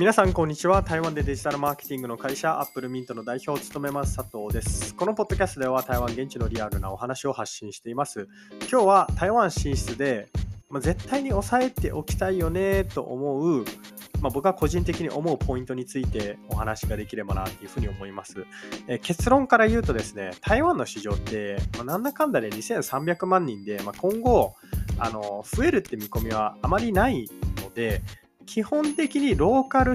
皆さんこんにちは。台湾でデジタルマーケティングの会社アップルミントの代表を務めます佐藤です。このポッドキャストでは台湾現地のリアルなお話を発信しています。今日は台湾進出で、まあ、絶対に押さえておきたいよねと思うまあ、僕は個人的に思うポイントについてお話ができればなというふうに思います。え、結論から言うとですね、台湾の市場って、まあ、なんだかんだで2300万人で、まあ、今後あの増えるって見込みはあまりないので、基本的にローカル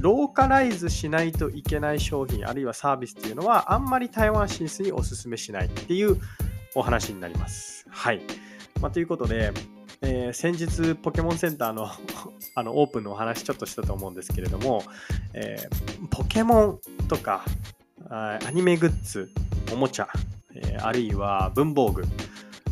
ローカライズしないといけない商品あるいはサービスっていうのはあんまり台湾進出にお勧めしないっていうお話になります。はい。まあ、ということで、えー、先日ポケモンセンターの あのオープンのお話ちょっとしたと思うんですけれども、えー、ポケモンとかアニメグッズ、おもちゃ、えー、あるいは文房具、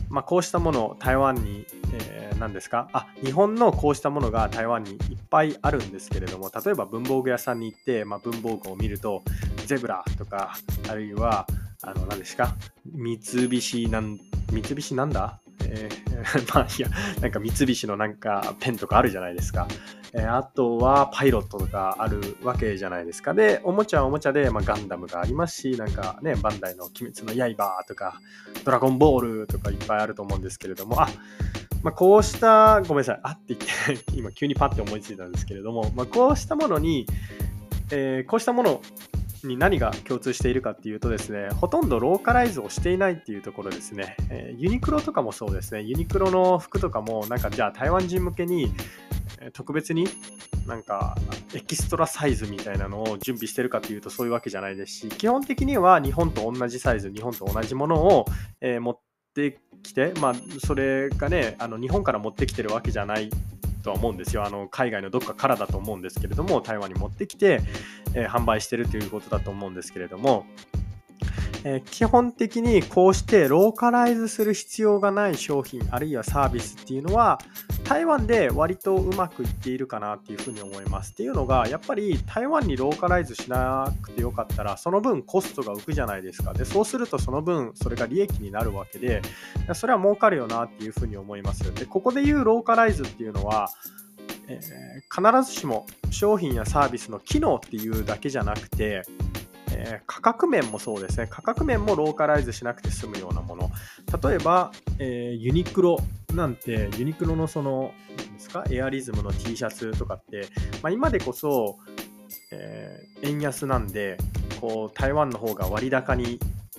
まあ、こうしたものを台湾に、え、何ですか？あ日本のこうしたものが台湾にいっぱいあるんですけれども例えば文房具屋さんに行って、まあ、文房具を見るとゼブラとかあるいはあの何ですか？三菱なん三菱なんだ？えー、まあいや、なんか三菱のなんかペンとかあるじゃないですか。えー、あとはパイロットとかあるわけじゃないですか。で、おもちゃはおもちゃで、まあ、ガンダムがありますし、なんかね、バンダイの鬼滅の刃とか、ドラゴンボールとかいっぱいあると思うんですけれども、あ、まあ、こうした、ごめんなさい、あって言って、今急にパッて思いついたんですけれども、まあ、こうしたものに、えー、こうしたものに何が共通しているかっていうとですね、ほとんどローカライズをしていないっていうところですね。えー、ユニクロとかもそうですね。ユニクロの服とかも、なんかじゃあ台湾人向けに、特別になんかエキストラサイズみたいなのを準備してるかというとそういうわけじゃないですし、基本的には日本と同じサイズ、日本と同じものを、えー、持ってきて、まあ、それがね、あの日本から持ってきてるわけじゃないとは思うんですよ。あの海外のどっかからだと思うんですけれども、台湾に持ってきて、えー、販売してるということだと思うんですけれども、えー、基本的にこうしてローカライズする必要がない商品あるいはサービスっていうのは台湾で割とうまくいっているかなっていうふうに思いますっていうのがやっぱり台湾にローカライズしなくてよかったらその分コストが浮くじゃないですかでそうするとその分それが利益になるわけでそれは儲かるよなっていうふうに思いますでここで言うローカライズっていうのはえー、必ずしも商品やサービスの機能っていうだけじゃなくてえー、価格面もそうですね。価格面もローカライズしなくて済むようなもの。例えば、えー、ユニクロなんて、ユニクロのその、何ですか、エアリズムの T シャツとかって、まあ、今でこそ、えー、円安なんで、こう、台湾の方が割高に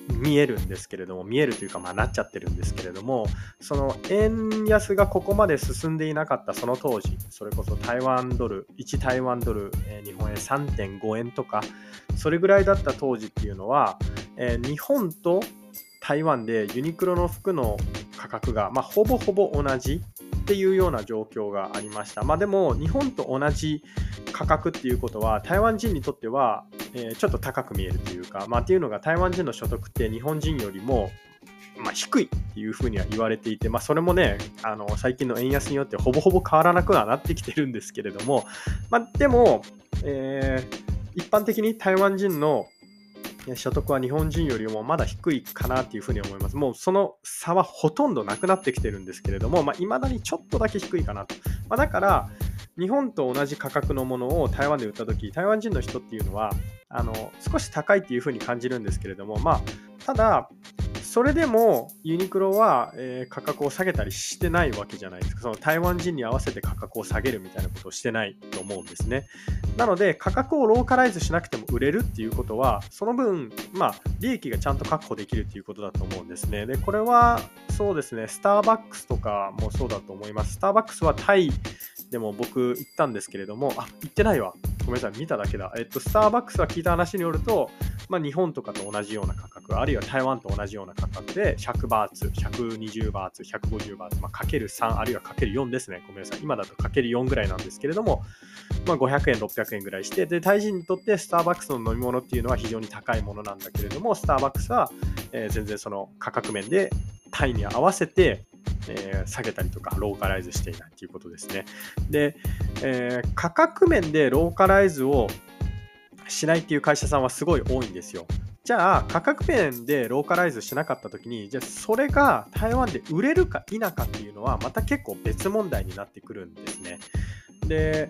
見えるんですけれども、見えるというか、まあ、なっちゃってるんですけれども、その円安がここまで進んでいなかったその当時、それこそ台湾ドル、1台湾ドル、えー、日本円3.5円とか、それぐらいだった当時っていうのは、えー、日本と台湾でユニクロの服の価格が、まあ、ほぼほぼ同じっていうような状況がありました。まあ、でも、日本と同じ価格っていうことは、台湾人にとっては、えー、ちょっと高く見えるというか、まあ、っていうのが台湾人の所得って日本人よりも、まあ、低いっていうふうには言われていて、まあ、それもね、あの最近の円安によってほぼほぼ変わらなくはなってきてるんですけれども、まあ、でも、えー、一般的に台湾人の所得は日本人よりもまだ低いかなっていうふうに思います。もうその差はほとんどなくなってきてるんですけれども、まあ、未だにちょっとだけ低いかなと。まあ、だから、日本と同じ価格のものを台湾で売った時台湾人の人っていうのはあの少し高いっていうふうに感じるんですけれどもまあただそれでもユニクロは、えー、価格を下げたりしてないわけじゃないですか。その台湾人に合わせて価格を下げるみたいなことをしてないと思うんですね。なので価格をローカライズしなくても売れるっていうことはその分まあ利益がちゃんと確保できるっていうことだと思うんですね。でこれはそうですね。スターバックスとかもそうだと思います。スターバックスはタイでも僕行ったんですけれども、あ、行ってないわ。ごめんなさい、見ただけだ。えっと、スターバックスは聞いた話によると、まあ、日本とかと同じような価格、あるいは台湾と同じような価格で、100バーツ、120バーツ、150バーツ、まあ、かける3、あるいはかける4ですね。ごめんなさい。今だとかける4ぐらいなんですけれども、まあ、500円、600円ぐらいして、で、タイ人にとってスターバックスの飲み物っていうのは非常に高いものなんだけれども、スターバックスは、えー、全然その価格面でタイに合わせて、えー、下げたりとかローカライズしていないということですね。で、えー、価格面でローカライズをしないっていう会社さんはすごい多いんですよ。じゃあ価格面でローカライズしなかった時にじゃあそれが台湾で売れるか否かっていうのはまた結構別問題になってくるんですね。で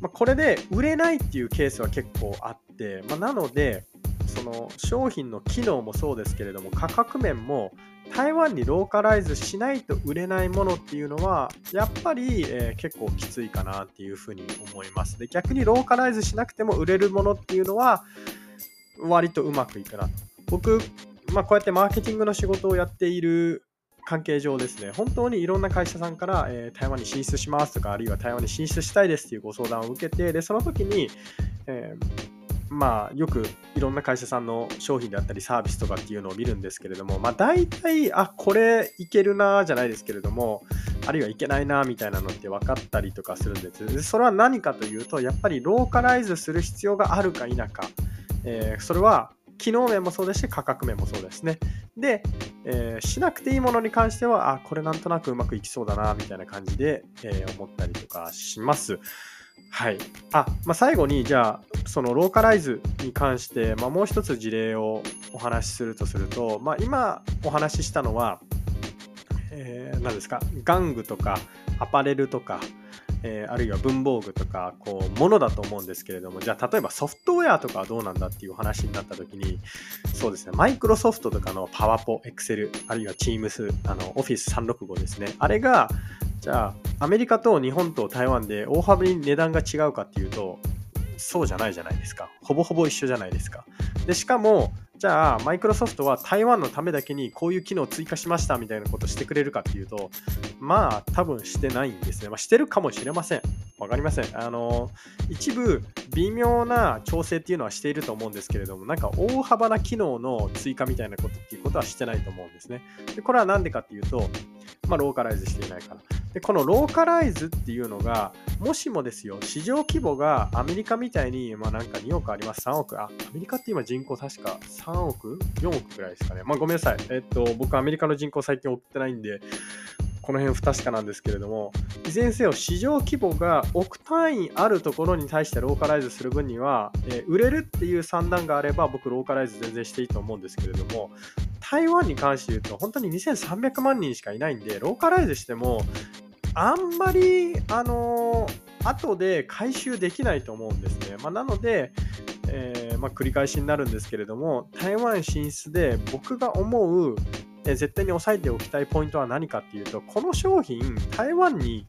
まあ、これで売れないっていうケースは結構あって、まあ、なのでその商品の機能もそうですけれども価格面も台湾にローカライズしないと売れないものっていうのはやっぱり、えー、結構きついかなっていうふうに思います。で逆にローカライズしなくても売れるものっていうのは割とうまくいくなと。僕、まあ、こうやってマーケティングの仕事をやっている関係上ですね、本当にいろんな会社さんから、えー、台湾に進出しますとか、あるいは台湾に進出したいですっていうご相談を受けて、で、その時に、えーまあ、よくいろんな会社さんの商品であったりサービスとかっていうのを見るんですけれども、まあ、大体、あ、これいけるなじゃないですけれども、あるいはいけないなみたいなのって分かったりとかするんです。それは何かというと、やっぱりローカライズする必要があるか否か、えー、それは機能面もそうですし、価格面もそうですね。で、えー、しなくていいものに関しては、あ、これなんとなくうまくいきそうだな、みたいな感じで、えー、思ったりとかします。はい。あ、まあ、最後に、じゃあ、そのローカライズに関して、まあ、もう一つ事例をお話しするとすると、まあ、今お話ししたのは、えー、何ですか、玩具とかアパレルとか、えー、あるいは文房具とかこうものだと思うんですけれどもじゃあ例えばソフトウェアとかはどうなんだっていう話になった時にそうですねマイクロソフトとかのパワポ、エクセルあるいは Teams あの Office365 ですね。あれがじゃあアメリカと日本と台湾で大幅に値段が違うかっていうとそうじゃないじゃないですかほぼほぼ一緒じゃないですかでしかもじゃあ、マイクロソフトは台湾のためだけにこういう機能を追加しましたみたいなことしてくれるかっていうと、まあ、多分してないんですね。まあ、してるかもしれません。わかりません。あの、一部、微妙な調整っていうのはしていると思うんですけれども、なんか大幅な機能の追加みたいなことっていうことはしてないと思うんですね。でこれは何でかっていうと、まあ、ローカライズしていないから。で、このローカライズっていうのが、もしもですよ、市場規模がアメリカみたいに、まあなんか2億あります、3億、あ、アメリカって今人口確か3億 ?4 億ぐらいですかね。まあごめんなさい。えっと、僕アメリカの人口最近追ってないんで、この辺不確かなんですけれども、いずれにせよ市場規模が億単位あるところに対してローカライズする分には、えー、売れるっていう算段があれば僕ローカライズ全然していいと思うんですけれども、台湾に関して言うと本当に2300万人しかいないんで、ローカライズしてもあんまり、あのー、後で回収できないと思うんですね。まあ、なので、えー、まあ、繰り返しになるんですけれども、台湾進出で僕が思う、え、絶対に押さえておきたいポイントは何かっていうと、この商品、台湾に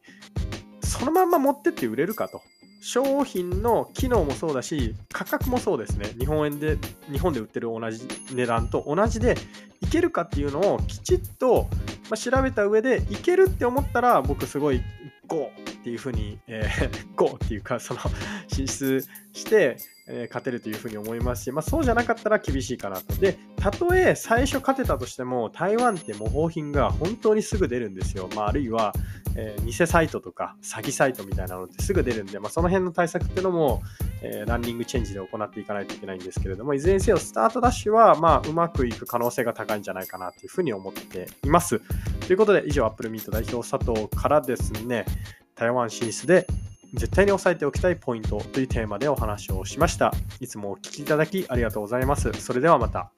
そのまんま持ってって売れるかと。商品の機能もそうだし、価格もそうですね。日本円で、日本で売ってる同じ値段と同じでいけるかっていうのをきちっと、まあ、調べた上でいけるって思ったら僕すごい GO! っていうふうに、えー、GO! っていうかその進出して、え、勝てるというふうに思いますし、まあ、そうじゃなかったら厳しいかなと。で、たとえ最初勝てたとしても台湾って模倣品が本当にすぐ出るんですよ。まあ、あるいはえー、偽サイトとか詐欺サイトみたいなのってすぐ出るんで、まあ、その辺の対策っていうのも、えー、ランニングチェンジで行っていかないといけないんですけれども、いずれにせよスタートダッシュは、まあ、うまくいく可能性が高いんじゃないかなというふうに思っています。ということで、以上、アップルミート代表佐藤からですね、台湾進出で絶対に押さえておきたいポイントというテーマでお話をしました。いつもお聞きいただきありがとうございます。それではまた。